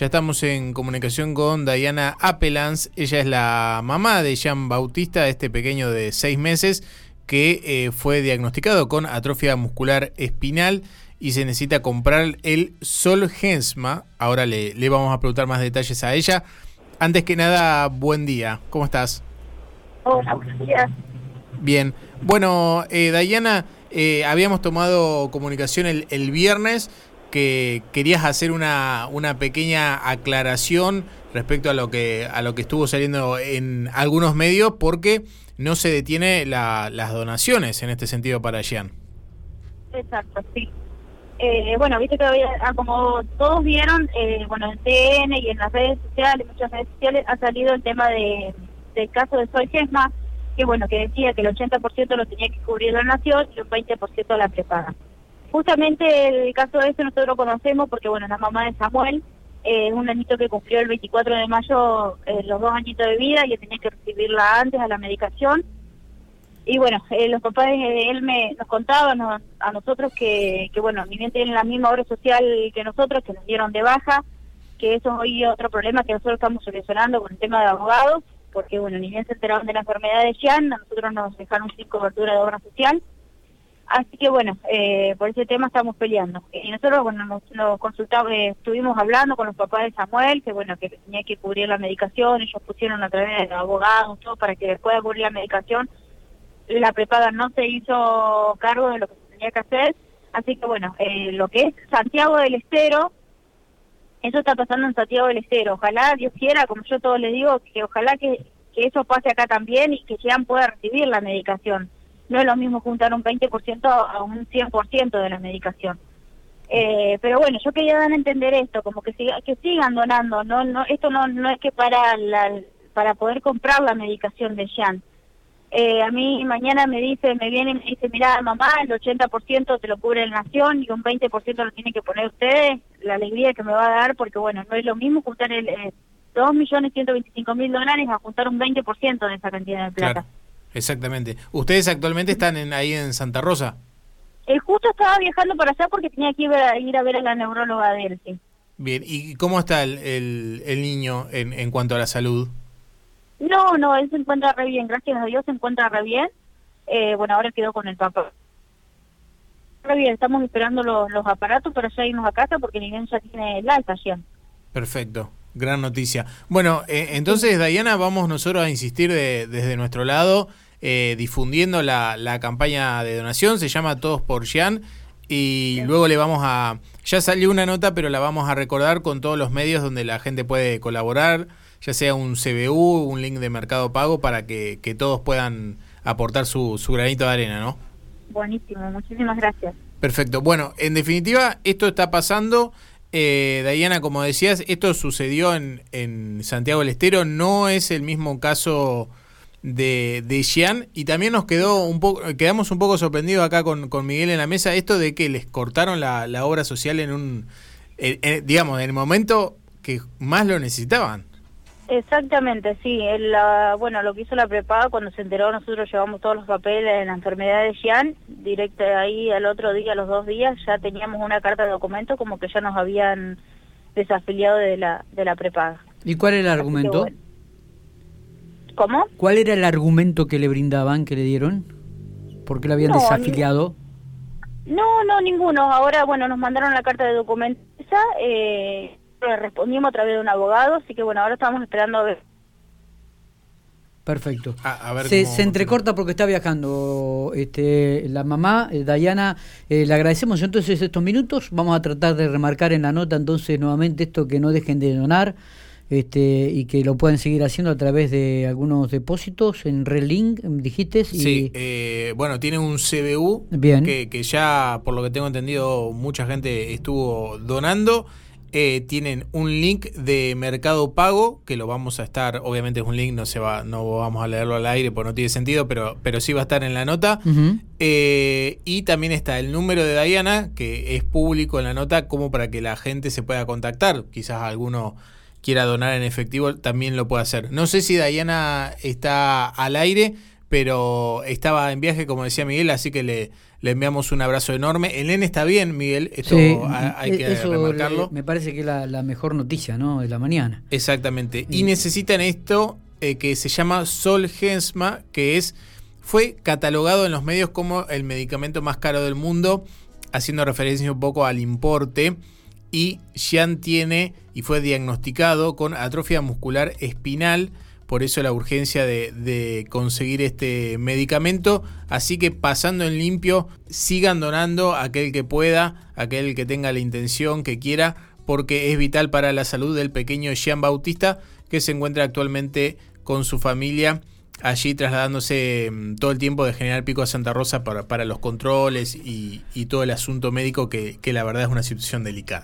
Ya estamos en comunicación con Diana Appelans. Ella es la mamá de Jean Bautista, este pequeño de seis meses que eh, fue diagnosticado con atrofia muscular espinal y se necesita comprar el Solgensma. Ahora le, le vamos a preguntar más detalles a ella. Antes que nada, buen día. ¿Cómo estás? Hola, buenos días. Bien. Bueno, eh, Diana, eh, habíamos tomado comunicación el, el viernes que querías hacer una, una pequeña aclaración respecto a lo que a lo que estuvo saliendo en algunos medios porque no se detiene la, las donaciones en este sentido para Jean. Exacto, sí. Eh, bueno, viste que había, ah, como todos vieron, eh, bueno, en TN y en las redes sociales, muchas redes sociales, ha salido el tema de, del caso de Soy Gesma, que bueno, que decía que el 80% lo tenía que cubrir la nación y un 20% la prepaga. Justamente el caso de este nosotros lo conocemos porque, bueno, la mamá de Samuel eh, es un añito que cumplió el 24 de mayo eh, los dos añitos de vida y tenía que recibirla antes a la medicación. Y bueno, eh, los papás de él me, nos contaban a nosotros que, que, bueno, ni bien tienen la misma obra social que nosotros, que nos dieron de baja, que eso es hoy otro problema que nosotros estamos solucionando con el tema de abogados, porque bueno, ni bien se enteraron de la enfermedad de Jean, a nosotros nos dejaron sin cobertura de obra social. Así que bueno, eh, por ese tema estamos peleando. Y nosotros, bueno, nos, consultamos, eh, estuvimos hablando con los papás de Samuel, que bueno, que tenía que cubrir la medicación, ellos pusieron a través de los abogados, todo para que pueda cubrir la medicación. La prepaga no se hizo cargo de lo que tenía que hacer. Así que bueno, eh, lo que es Santiago del Estero, eso está pasando en Santiago del Estero. Ojalá, Dios quiera, como yo todos les digo, que ojalá que, que eso pase acá también y que Jean pueda recibir la medicación no es lo mismo juntar un 20% a un 100% de la medicación. Eh, pero bueno, yo quería dar a entender esto, como que siga, que sigan donando, no no esto no no es que para la, para poder comprar la medicación de Jean. Eh, a mí mañana me dice, me viene y me dice, mira mamá, el 80% te lo cubre la nación y un 20% lo tiene que poner ustedes, la alegría que me va a dar, porque bueno, no es lo mismo juntar el eh, 2.125.000 dólares a juntar un 20% de esa cantidad de plata. Exactamente. ¿Ustedes actualmente están en, ahí en Santa Rosa? Eh, justo estaba viajando para allá porque tenía que ir a, ir a ver a la neuróloga de él, sí. Bien, ¿y cómo está el, el, niño en, en cuanto a la salud? No, no, él se encuentra re bien, gracias a Dios se encuentra re bien. Eh, bueno, ahora quedó con el papá. Re bien, estamos esperando los, los aparatos para ya irnos a casa porque el niño ya tiene la estación. Perfecto. Gran noticia. Bueno, eh, entonces, Dayana, vamos nosotros a insistir desde nuestro lado, eh, difundiendo la, la, campaña de donación, se llama Todos por Jean, y luego le vamos a... Ya salió una nota, pero la vamos a recordar con todos los medios donde la gente puede colaborar, ya sea un CBU, un link de Mercado Pago, para que, que todos puedan aportar su, su granito de arena, ¿no? Buenísimo, muchísimas gracias. Perfecto. Bueno, en definitiva, esto está pasando. Eh, Diana, como decías, esto sucedió en, en, Santiago del Estero, no es el mismo caso de, de Xian, y también nos quedó un poco, quedamos un poco sorprendidos acá con, con Miguel en la mesa, esto de que les cortaron la, la obra social en un, digamos, en el momento que más lo necesitaban. Exactamente, sí. bueno, lo que hizo la prepaga cuando se enteró, nosotros llevamos todos los papeles de la enfermedad de Jean, directo ahí al otro día, a los dos días, ya teníamos una carta de documento como que ya nos habían desafiliado de la, de la prepaga. ¿Y cuál era el argumento? ¿Cómo? ¿Cuál era el argumento que le brindaban, que le dieron? ¿Por qué lo habían desafiliado? No, no, ninguno. Ahora, bueno, nos mandaron la carta de documento esa, eh, respondimos a través de un abogado, así que bueno, ahora estamos esperando a ver. Perfecto. se, entrecorta porque está viajando este, la mamá, eh, Dayana. Eh, le agradecemos entonces estos minutos. Vamos a tratar de remarcar en la nota entonces nuevamente esto que no dejen de donar este, y que lo pueden seguir haciendo a través de algunos depósitos en Relink, dijiste. Sí, eh, bueno, tiene un CBU Bien. Que, que ya, por lo que tengo entendido, mucha gente estuvo donando. Eh, tienen un link de Mercado Pago, que lo vamos a estar, obviamente es un link, no se va, no vamos a leerlo al aire porque no tiene sentido, pero, pero sí va a estar en la nota. Eh, y también está el número de Diana, que es público en la nota, como para que la gente se pueda contactar. Quizás alguno quiera donar en efectivo, también lo puede hacer. No sé si Diana está al aire, pero estaba en viaje, como decía Miguel, así que le, le enviamos un abrazo enorme. El nene está bien, Miguel, esto hay que remarcarlo. me parece que es la, mejor noticia ¿no? de la mañana. Exactamente. Y, necesitan esto eh, que se llama Solgensma, que es fue catalogado en los medios como el medicamento más caro del mundo, haciendo referencia un poco al importe. Y Xian tiene y fue diagnosticado con atrofia muscular espinal por eso la urgencia de, conseguir este medicamento. Así que pasando en limpio, sigan donando aquel que pueda, aquel que tenga la intención, que quiera, porque es vital para la salud del pequeño Jean Bautista, que se encuentra actualmente con su familia allí trasladándose mm, todo el tiempo de General Pico a Santa Rosa para, los controles y, todo el asunto médico que la verdad es una situación delicada.